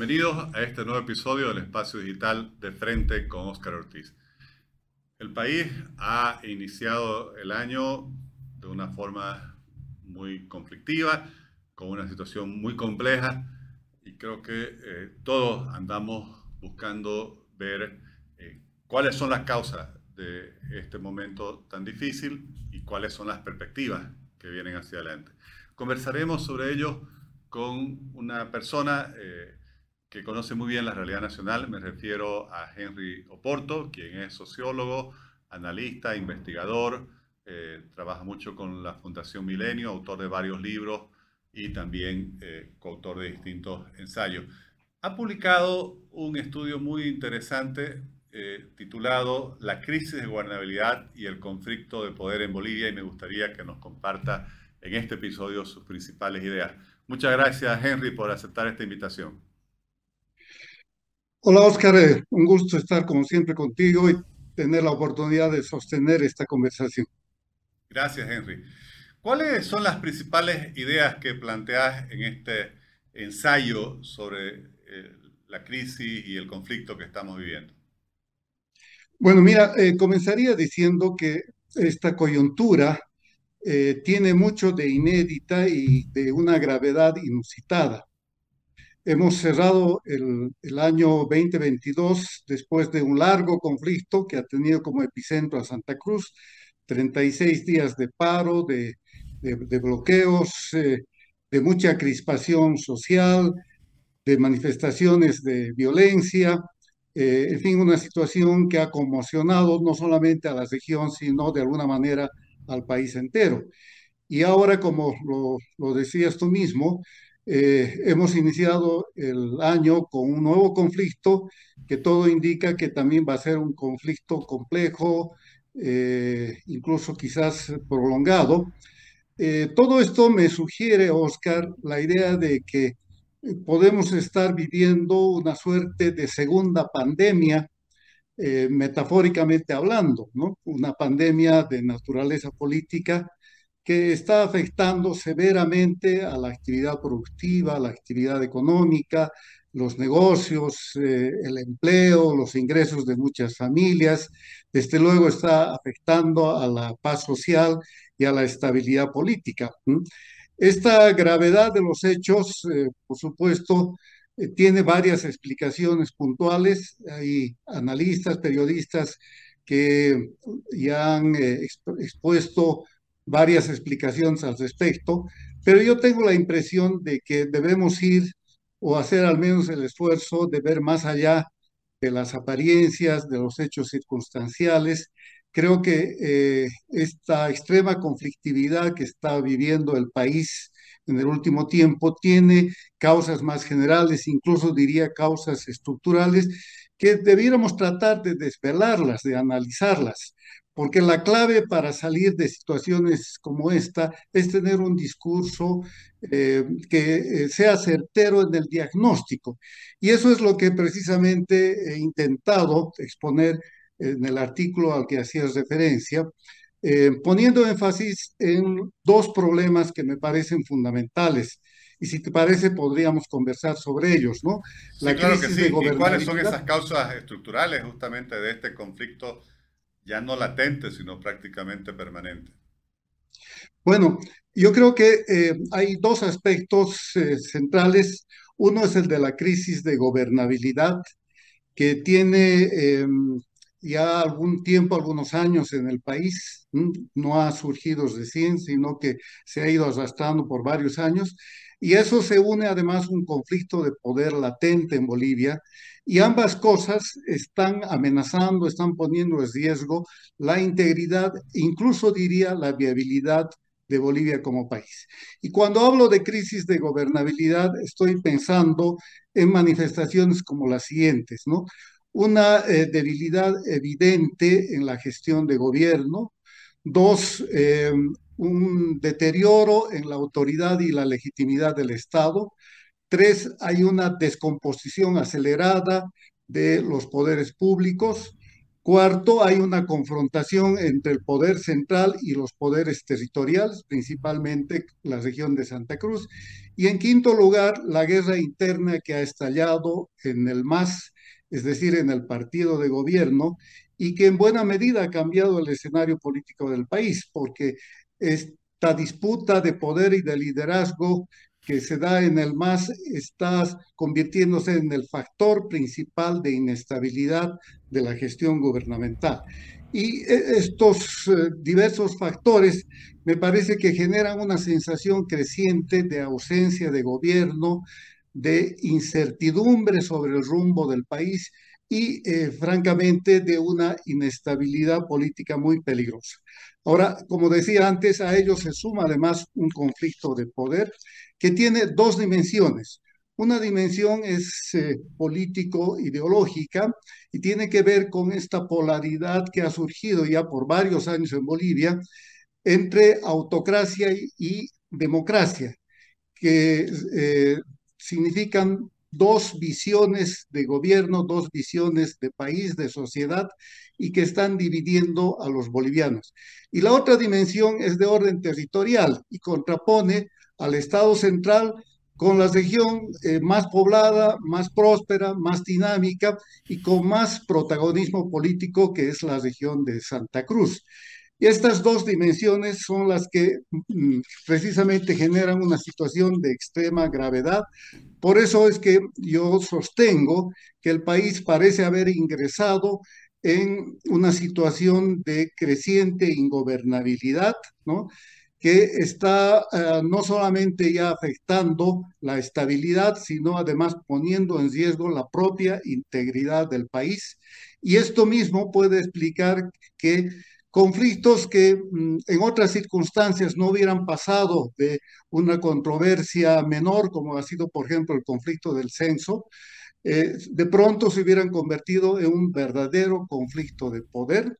Bienvenidos a este nuevo episodio del Espacio Digital de Frente con Óscar Ortiz. El país ha iniciado el año de una forma muy conflictiva, con una situación muy compleja y creo que eh, todos andamos buscando ver eh, cuáles son las causas de este momento tan difícil y cuáles son las perspectivas que vienen hacia adelante. Conversaremos sobre ello con una persona eh, que conoce muy bien la realidad nacional. Me refiero a Henry Oporto, quien es sociólogo, analista, investigador, eh, trabaja mucho con la Fundación Milenio, autor de varios libros y también eh, coautor de distintos ensayos. Ha publicado un estudio muy interesante titulado La crisis de gobernabilidad y el conflicto de poder en Bolivia y me gustaría que nos comparta en este episodio sus principales ideas. Muchas gracias, Henry, por aceptar esta invitación. Hola, Oscar. Eh, un gusto estar como siempre contigo y tener la oportunidad de sostener esta conversación. Gracias, Henry. ¿Cuáles son las principales ideas que planteas en este ensayo sobre eh, la crisis y el conflicto que estamos viviendo? Bueno, mira, eh, comenzaría diciendo que esta coyuntura eh, tiene mucho de inédita y de una gravedad inusitada. Hemos cerrado el, año 2022 después de un largo conflicto que ha tenido como epicentro a Santa Cruz, 36 días de paro, de, bloqueos, eh, de mucha crispación social, de manifestaciones de violencia, eh, en fin, una situación que ha conmocionado no solamente a la región, sino de alguna manera al país entero. Y ahora, como lo, decías tú mismo, eh, hemos iniciado el año con un nuevo conflicto que todo indica que también va a ser un conflicto complejo, eh, incluso quizás prolongado. Eh, todo esto me sugiere, Oscar, la idea de que podemos estar viviendo una suerte de segunda pandemia metafóricamente hablando, ¿no? Una pandemia de naturaleza política que está afectando severamente a la actividad productiva, a la actividad económica, los negocios, eh, el empleo, los ingresos de muchas familias. Desde luego está afectando a la paz social y a la estabilidad política. Esta gravedad de los hechos, eh, por supuesto, eh, tiene varias explicaciones puntuales. Hay analistas, periodistas que ya han expuesto varias explicaciones al respecto, pero yo tengo la impresión de que debemos ir o hacer al menos el esfuerzo de ver más allá de las apariencias, de los hechos circunstanciales. Creo que eh, esta extrema conflictividad que está viviendo el país en el último tiempo tiene causas más generales, incluso diría causas estructurales, que debiéramos tratar de desvelarlas, de analizarlas, porque la clave para salir de situaciones como esta es tener un discurso eh, que eh, sea certero en el diagnóstico. Y eso es lo que precisamente he intentado exponer en el artículo al que hacías referencia, eh, poniendo énfasis en dos problemas que me parecen fundamentales. Y si te parece, podríamos conversar sobre ellos, ¿no? La claro crisis que sí. ¿Y cuáles son esas causas estructurales justamente de este conflicto ya no latente, sino prácticamente permanente? Bueno, yo creo que eh, hay dos aspectos eh, centrales. Uno es el de la crisis de gobernabilidad, que tiene em, ya algún tiempo, algunos años en el país, no ha surgido recién, sino que se ha ido arrastrando por varios años, y eso se une además un conflicto de poder latente en Bolivia, y ambas cosas están amenazando, están poniendo en riesgo la integridad, incluso diría la viabilidad de Bolivia como país. Y cuando hablo de crisis de gobernabilidad, estoy pensando en manifestaciones como las siguientes, ¿no? una eh, debilidad evidente en la gestión de gobierno, dos, eh, un deterioro en la autoridad y la legitimidad del Estado, tres, hay una descomposición acelerada de los poderes públicos, Cuarto, hay una confrontación entre el poder central y los poderes territoriales, principalmente la región de Santa Cruz. Y en quinto lugar, la guerra interna que ha estallado en el MAS, es decir, en el partido de gobierno, y que en buena medida ha cambiado el escenario político del país, porque esta disputa de poder y de liderazgo que se da en el MAS está convirtiéndose en el factor principal de inestabilidad de la gestión gubernamental. Y e, estos eh, diversos factores me parece que generan una sensación creciente de ausencia de gobierno, de incertidumbre sobre el rumbo del país y eh, francamente de una inestabilidad política muy peligrosa. Ahora, como decía antes, a ello se suma además un conflicto de poder que tiene dos dimensiones. Una dimensión es eh, político-ideológica y tiene que ver con esta polaridad que ha surgido ya por varios años en Bolivia entre autocracia y, democracia, que eh, significan dos visiones de gobierno, dos visiones de país, de sociedad, y que están dividiendo a los bolivianos. Y la otra dimensión es de orden territorial y contrapone al Estado central con la región eh, más poblada, más próspera, más dinámica y con más protagonismo político que es la región de Santa Cruz. Y estas dos dimensiones son las que mm, precisamente generan una situación de extrema gravedad. Por eso es que yo sostengo que el país parece haber ingresado en una situación de creciente ingobernabilidad, ¿no? que está eh, no solamente ya afectando la estabilidad, sino además poniendo en riesgo la propia integridad del país. Y esto mismo puede explicar que conflictos que mm, en otras circunstancias no hubieran pasado de una controversia menor, como ha sido, por ejemplo, el conflicto del censo, eh, de pronto se hubieran convertido en un verdadero conflicto de poder.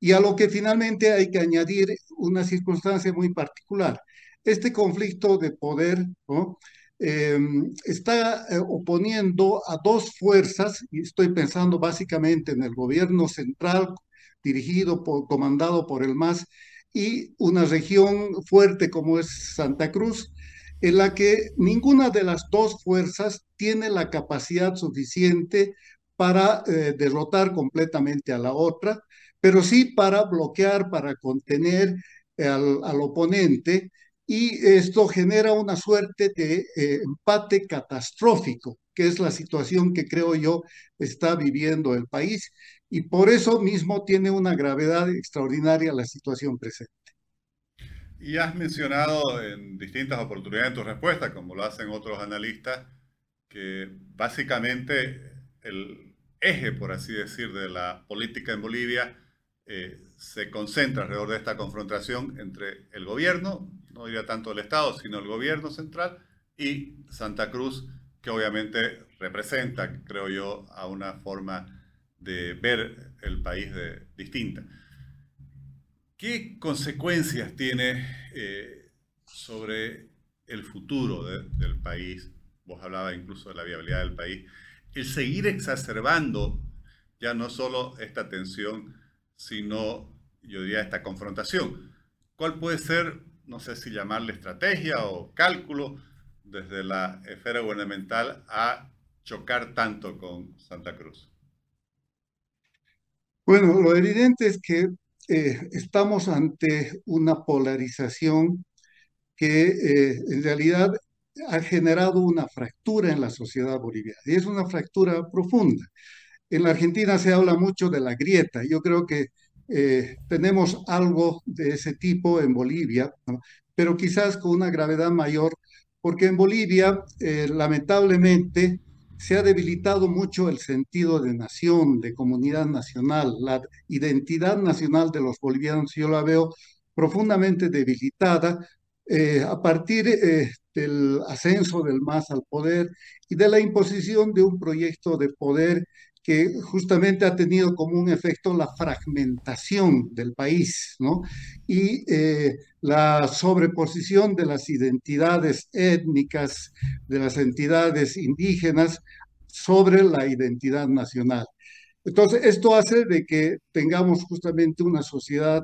Y a lo que finalmente hay que añadir una circunstancia muy particular. Este conflicto de poder em, está eh, oponiendo a dos fuerzas, y estoy pensando básicamente en el gobierno central dirigido, comandado por el MAS, y una región fuerte como es Santa Cruz, en la que ninguna de las dos fuerzas tiene la capacidad suficiente para eh, derrotar completamente a la otra, pero sí para bloquear, para contener al, al oponente, y esto genera una suerte de eh, empate catastrófico, que es la situación que creo yo está viviendo el país y por eso mismo tiene una gravedad extraordinaria la situación presente. Y has mencionado en distintas oportunidades en tu respuesta, como lo hacen otros analistas, que básicamente el eje, por así decir, de la política en Bolivia eh, se concentra alrededor de esta confrontación entre el gobierno, no diría tanto el Estado, sino el gobierno central y Santa Cruz, que obviamente representa, creo yo, a una forma de ver el país de, distinta. ¿Qué consecuencias tiene eh, sobre el futuro del país? Vos hablabas incluso de la viabilidad del país. El seguir exacerbando ya no solo esta tensión, sino, yo diría, esta confrontación. ¿Cuál puede ser, no sé si llamarle estrategia o cálculo desde la esfera gubernamental a chocar tanto con Santa Cruz? Bueno, lo evidente es que eh, estamos ante una polarización que eh, en realidad ha generado una fractura en la sociedad boliviana y es una fractura profunda. En la Argentina se habla mucho de la grieta. Yo creo que eh, tenemos algo de ese tipo en Bolivia, pero quizás con una gravedad mayor, porque en Bolivia, lamentablemente, se ha debilitado mucho el sentido de nación, de comunidad nacional, la identidad nacional de los bolivianos, yo la veo profundamente debilitada eh, a partir eh, del ascenso del MAS al poder y de la imposición de un proyecto de poder que justamente ha tenido como un efecto la fragmentación del país, ¿no? Y eh, la sobreposición de las identidades étnicas, de las entidades indígenas sobre la identidad nacional. Entonces, esto hace de que tengamos justamente una sociedad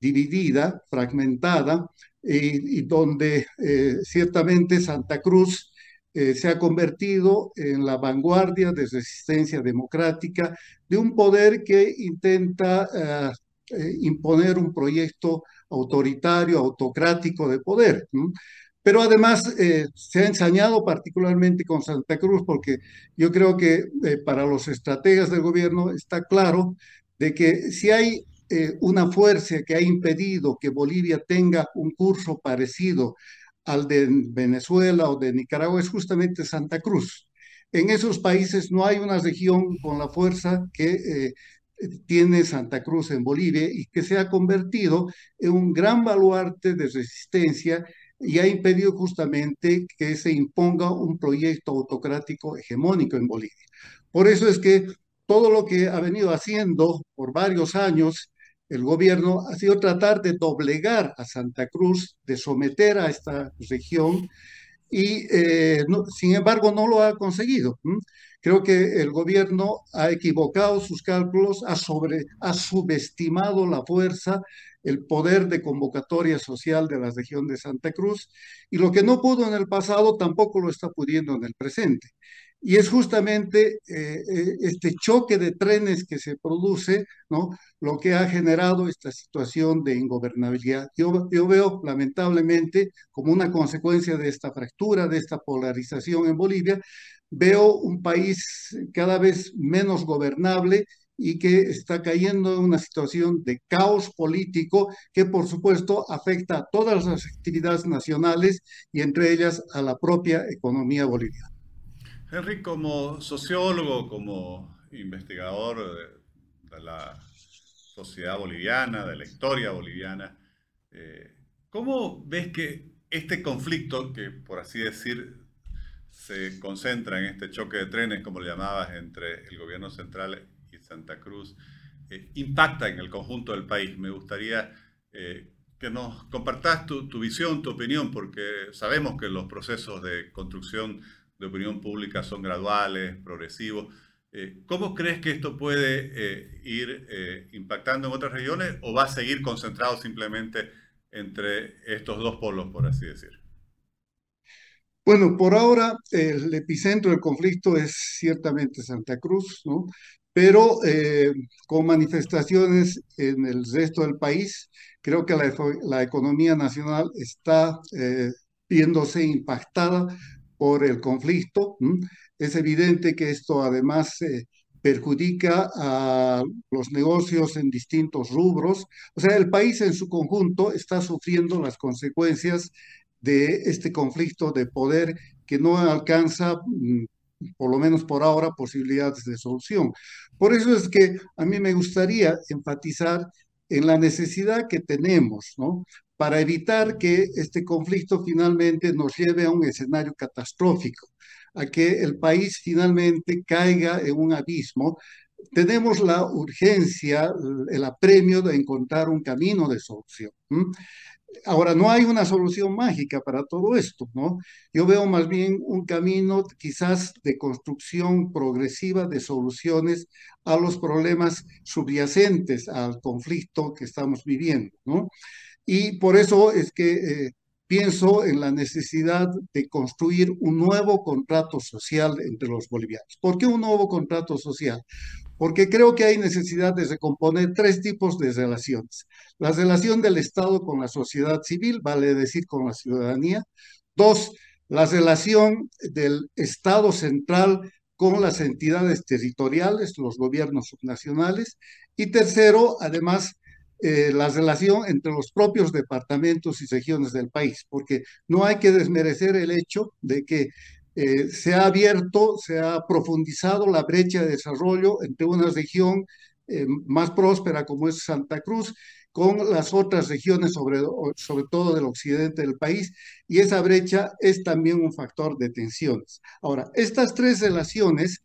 dividida, fragmentada, y, donde eh, ciertamente Santa Cruz eh, se ha convertido en la vanguardia de resistencia democrática de un poder que intenta eh, imponer un proyecto autoritario, autocrático de poder. Pero además se ha ensañado particularmente con Santa Cruz porque yo creo que para los estrategas del gobierno está claro de que si hay eh, una fuerza que ha impedido que Bolivia tenga un curso parecido al de Venezuela o de Nicaragua es justamente Santa Cruz. En esos países no hay una región con la fuerza que eh, tiene Santa Cruz en Bolivia y que se ha convertido en un gran baluarte de resistencia y ha impedido justamente que se imponga un proyecto autocrático hegemónico en Bolivia. Por eso es que todo lo que ha venido haciendo por varios años el gobierno ha sido tratar de doblegar a Santa Cruz, de someter a esta región y eh, sin embargo no lo ha conseguido. Creo que el gobierno ha equivocado sus cálculos, ha, ha subestimado la fuerza, el poder de convocatoria social de la región de Santa Cruz y lo que no pudo en el pasado tampoco lo está pudiendo en el presente. Y es justamente eh, eh, este choque de trenes que se produce, ¿no? Lo que ha generado esta situación de ingobernabilidad. Yo, veo, lamentablemente, como una consecuencia de esta fractura, de esta polarización en Bolivia, veo un país cada vez menos gobernable y que está cayendo en una situación de caos político que por supuesto afecta a todas las actividades nacionales y entre ellas a la propia economía boliviana. Henry, como sociólogo, como investigador de, la sociedad boliviana, de la historia boliviana, eh, ¿cómo ves que este conflicto, que por así decir se concentra en este choque de trenes, como lo llamabas, entre el gobierno central y Santa Cruz, eh, impacta en el conjunto del país? Me gustaría eh, que nos compartas tu, visión, tu opinión, porque sabemos que los procesos de construcción de opinión pública son graduales, progresivos. Eh, ¿Cómo crees que esto puede eh, ir eh, impactando en otras regiones o va a seguir concentrado simplemente entre estos dos polos, por así decir? Bueno, por ahora el epicentro del conflicto es ciertamente Santa Cruz, ¿no? pero con manifestaciones en el resto del país, creo que la, la economía nacional está viéndose impactada por el conflicto. Es evidente que esto además eh, perjudica a los negocios en distintos rubros. O sea, el país en su conjunto está sufriendo las consecuencias de este conflicto de poder que no alcanza, mm, por lo menos por ahora, posibilidades de solución. Por eso es que a mí me gustaría enfatizar en la necesidad que tenemos, ¿no? Para evitar que este conflicto finalmente nos lleve a un escenario catastrófico, a que el país finalmente caiga en un abismo. Tenemos la urgencia, el apremio de encontrar un camino de solución. Ahora, no hay una solución mágica para todo esto, ¿no? Yo veo más bien un camino quizás de construcción progresiva de soluciones a los problemas subyacentes al conflicto que estamos viviendo, ¿no? Y por eso es que eh, pienso en la necesidad de construir un nuevo contrato social entre los bolivianos. ¿Por qué un nuevo contrato social? Porque creo que hay necesidad de recomponer tres tipos de relaciones. La relación del Estado con la sociedad civil, vale decir con la ciudadanía. Dos, la relación del Estado central con las entidades territoriales, los gobiernos subnacionales. Y tercero, además, eh, la relación entre los propios departamentos y regiones del país, porque no hay que desmerecer el hecho de que eh, se ha abierto, se ha profundizado la brecha de desarrollo entre una región eh, más próspera como es Santa Cruz con las otras regiones, sobre, sobre todo del occidente del país, y esa brecha es también un factor de tensiones. Ahora, estas tres relaciones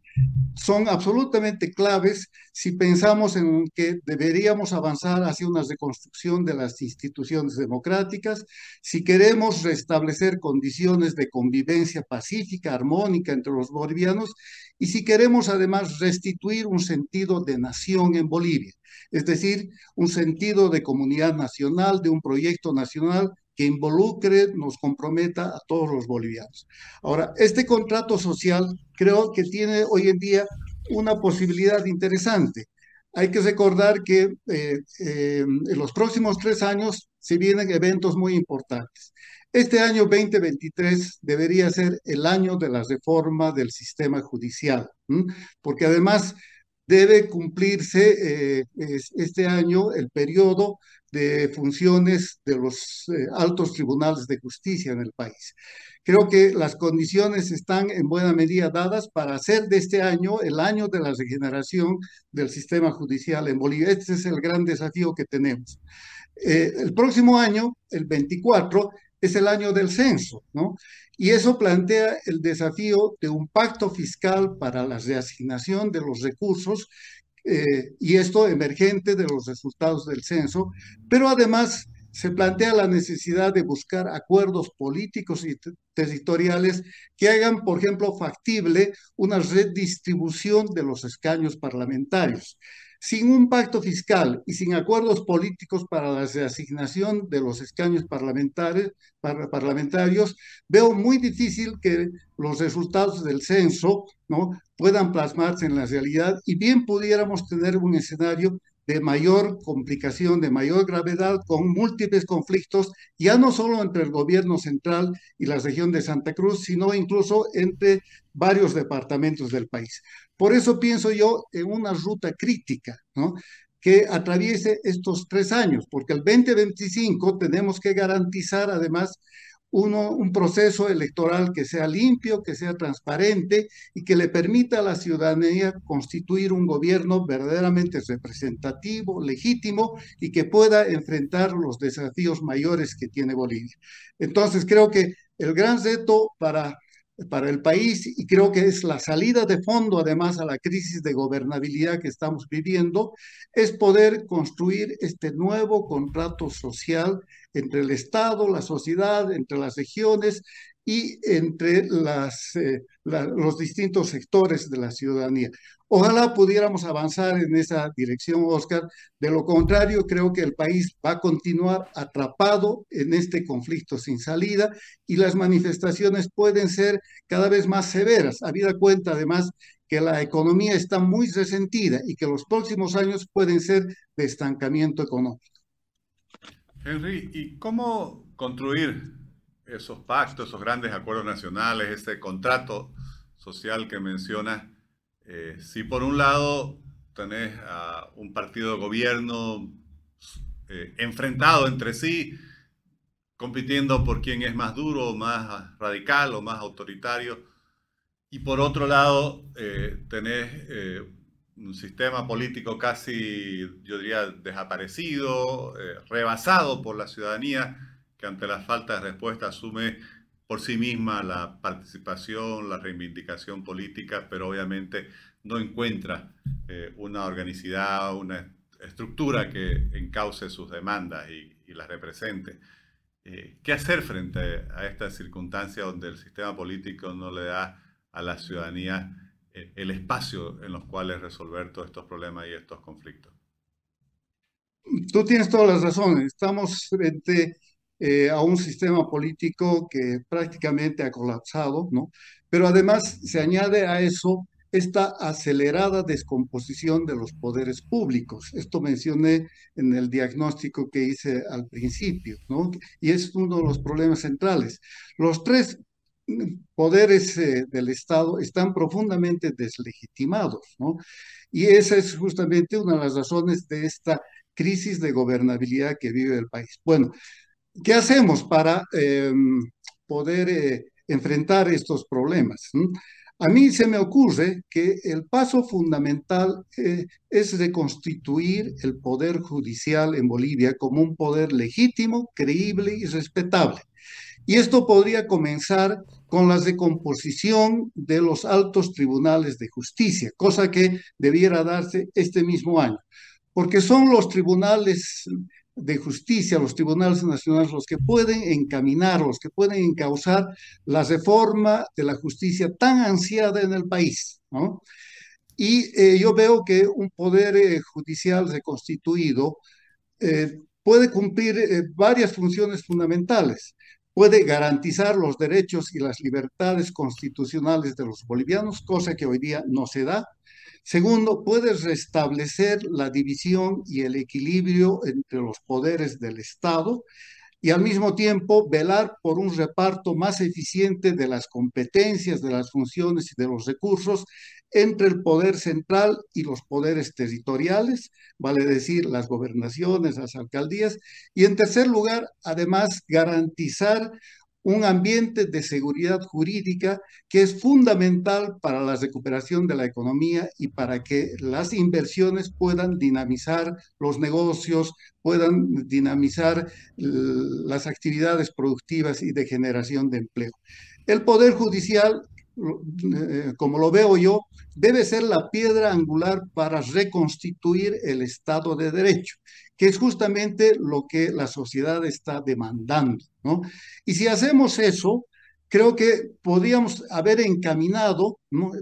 son absolutamente claves si pensamos en que deberíamos avanzar hacia una reconstrucción de las instituciones democráticas, si queremos restablecer condiciones de convivencia pacífica, armónica entre los bolivianos y si queremos además restituir un sentido de nación en Bolivia, es decir, un sentido de comunidad nacional, de un proyecto nacional que involucre, nos comprometa a todos los bolivianos. Ahora, este contrato social creo que tiene hoy en día una posibilidad interesante. Hay que recordar que eh, eh, en los próximos tres años se vienen eventos muy importantes. Este año 2023 debería ser el año de la reforma del sistema judicial, porque además debe cumplirse eh, este año el periodo de funciones de los eh, altos tribunales de justicia en el país. Creo que las condiciones están en buena medida dadas para hacer de este año el año de la regeneración del sistema judicial en Bolivia. Este es el gran desafío que tenemos. Eh, el próximo año, el 24, es el año del censo, ¿no? Y eso plantea el desafío de un pacto fiscal para la reasignación de los recursos eh, y esto emergente de los resultados del censo, pero además se plantea la necesidad de buscar acuerdos políticos y territoriales que hagan, por ejemplo, factible una redistribución de los escaños parlamentarios. Sin un pacto fiscal y sin acuerdos políticos para la reasignación de los escaños parlamentarios, parlamentarios, veo muy difícil que los resultados del censo ¿no? puedan plasmarse en la realidad y bien pudiéramos tener un escenario de mayor complicación, de mayor gravedad, con múltiples conflictos, ya no solo entre el gobierno central y la región de Santa Cruz, sino incluso entre varios departamentos del país. Por eso pienso yo en una ruta crítica, ¿no? que atraviese estos tres años, porque el 2025 tenemos que garantizar además un proceso electoral que sea limpio, que sea transparente y que le permita a la ciudadanía constituir un gobierno verdaderamente representativo, legítimo y que pueda enfrentar los desafíos mayores que tiene Bolivia. Entonces, creo que el gran reto para para el país y creo que es la salida de fondo además a la crisis de gobernabilidad que estamos viviendo, es poder construir este nuevo contrato social entre el Estado, la sociedad, entre las regiones y entre eh, los distintos sectores de la ciudadanía. Ojalá pudiéramos avanzar en esa dirección, Oscar. De lo contrario, creo que el país va a continuar atrapado en este conflicto sin salida y las manifestaciones pueden ser cada vez más severas, habida cuenta además que la economía está muy resentida y que los próximos años pueden ser de estancamiento económico. Henry, ¿y cómo construir esos pactos, esos grandes acuerdos nacionales, ese contrato social que mencionas? Eh, si por un lado tenés a un partido de gobierno eh, enfrentado entre sí, compitiendo por quién es más duro, más radical o más autoritario, y por otro lado eh, tenés un sistema político casi, yo diría, desaparecido, rebasado por la ciudadanía, que ante la falta de respuesta asume por sí misma la participación, la reivindicación política, pero obviamente no encuentra eh, una organicidad, una estructura que encauce sus demandas y, las represente. Eh, ¿Qué hacer frente a esta circunstancia donde el sistema político no le da a la ciudadanía eh, el espacio en los cuales resolver todos estos problemas y estos conflictos? Tú tienes todas las razones. Estamos frente eh, a un sistema político que prácticamente ha colapsado, ¿no? Pero además se añade a eso esta acelerada descomposición de los poderes públicos. Esto mencioné en el diagnóstico que hice al principio, ¿no? Y es uno de los problemas centrales. Los tres poderes eh, del Estado están profundamente deslegitimados, ¿no? Y esa es justamente una de las razones de esta crisis de gobernabilidad que vive el país. Bueno, ¿Qué hacemos para em, poder eh, enfrentar estos problemas? A mí se me ocurre que el paso fundamental eh, es reconstituir el poder judicial en Bolivia como un poder legítimo, creíble y respetable. Y esto podría comenzar con la recomposición de los altos tribunales de justicia, cosa que debiera darse este mismo año, porque son los tribunales de justicia, los tribunales nacionales, los que pueden encaminar, los que pueden encauzar la reforma de la justicia tan ansiada en el país. ¿no? Y eh, yo veo que un poder eh, judicial reconstituido eh, puede cumplir varias funciones fundamentales. Puede garantizar los derechos y las libertades constitucionales de los bolivianos, cosa que hoy día no se da. Segundo, puede restablecer la división y el equilibrio entre los poderes del Estado y al mismo tiempo velar por un reparto más eficiente de las competencias, de las funciones y de los recursos entre el poder central y los poderes territoriales, vale decir, las gobernaciones, las alcaldías, y en tercer lugar, además, garantizar un ambiente de seguridad jurídica que es fundamental para la recuperación de la economía y para que las inversiones puedan dinamizar los negocios, puedan dinamizar las actividades productivas y de generación de empleo. El Poder Judicial como lo veo yo, debe ser la piedra angular para reconstituir el Estado de Derecho, que es justamente lo que la sociedad está demandando. ¿no? Y si hacemos eso, creo que podríamos haber encaminado,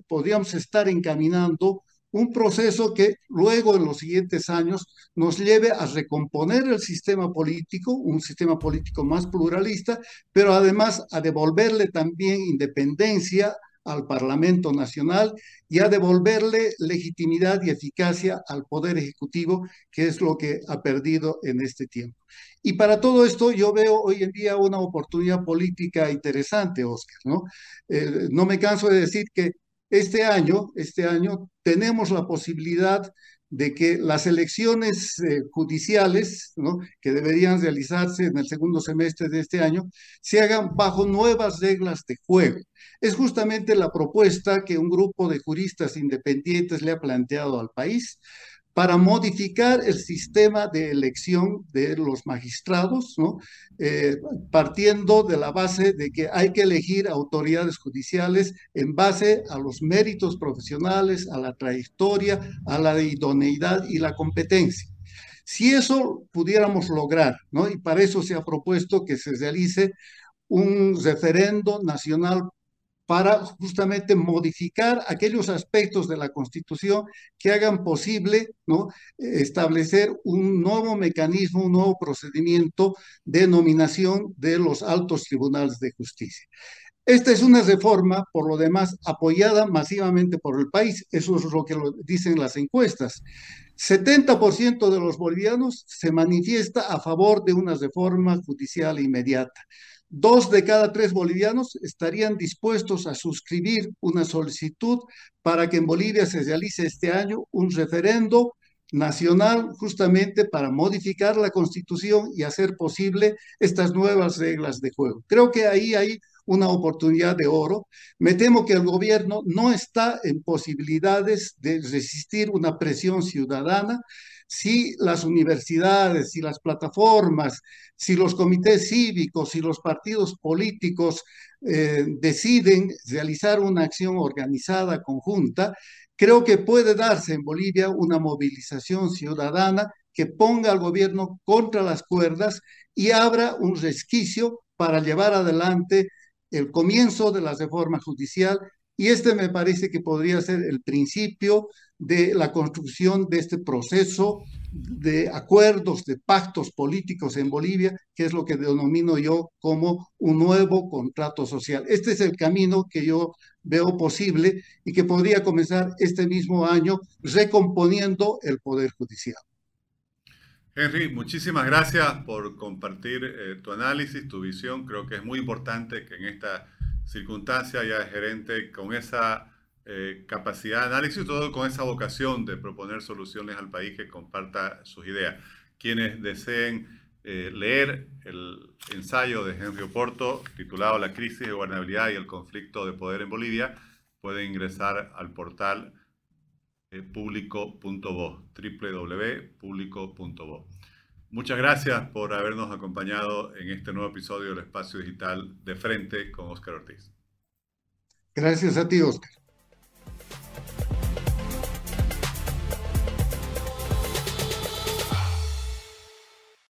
podríamos estar encaminando un proceso que luego en los siguientes años nos lleve a recomponer el sistema político, un sistema político más pluralista, pero además a devolverle también independencia al Parlamento Nacional y a devolverle legitimidad y eficacia al Poder Ejecutivo, que es lo que ha perdido en este tiempo. Y para todo esto yo veo hoy en día una oportunidad política interesante, Oscar, ¿no? Eh, no me canso de decir que este año, este año tenemos la posibilidad de que las elecciones eh, judiciales, que deberían realizarse en el segundo semestre de este año, se hagan bajo nuevas reglas de juego. Es justamente la propuesta que un grupo de juristas independientes le ha planteado al país para modificar el sistema de elección de los magistrados. Eh, partiendo de la base de que hay que elegir autoridades judiciales en base a los méritos profesionales, a la trayectoria, a la idoneidad y la competencia. Si eso pudiéramos lograr, y para eso se ha propuesto que se realice un referendo nacional para justamente modificar aquellos aspectos de la Constitución que hagan posible establecer un nuevo mecanismo, un nuevo procedimiento de nominación de los altos tribunales de justicia. Esta es una reforma, por lo demás, apoyada masivamente por el país. Eso es lo que dicen las encuestas. 70% de los bolivianos se manifiesta a favor de una reforma judicial inmediata dos de cada tres bolivianos estarían dispuestos a suscribir una solicitud para que en Bolivia se realice este año un referendo nacional justamente para modificar la constitución y hacer posible estas nuevas reglas de juego. Creo que ahí hay una oportunidad de oro. Me temo que el gobierno no está en posibilidades de resistir una presión ciudadana si las universidades, si las plataformas, si los comités cívicos, si los partidos políticos eh, deciden realizar una acción organizada conjunta, creo que puede darse en Bolivia una movilización ciudadana que ponga al gobierno contra las cuerdas y abra un resquicio para llevar adelante el comienzo de la reforma judicial y este me parece que podría ser el principio de la construcción de este proceso de acuerdos, de pactos políticos en Bolivia, que es lo que denomino yo como un nuevo contrato social. Este es el camino que yo veo posible y que podría comenzar este mismo año recomponiendo el Poder Judicial. Henry, muchísimas gracias por compartir eh, tu análisis, tu visión. Creo que es muy importante que en esta circunstancia haya gerente con esa eh, capacidad de análisis y todo con esa vocación de proponer soluciones al país que comparta sus ideas. Quienes deseen eh, leer el ensayo de Henry Oporto titulado La crisis de gobernabilidad y el conflicto de poder en Bolivia, pueden ingresar al portal eh, público.bo, www.público.bo. Muchas gracias por habernos acompañado en este nuevo episodio del Espacio Digital de Frente con Oscar Ortiz. Gracias a ti, Oscar.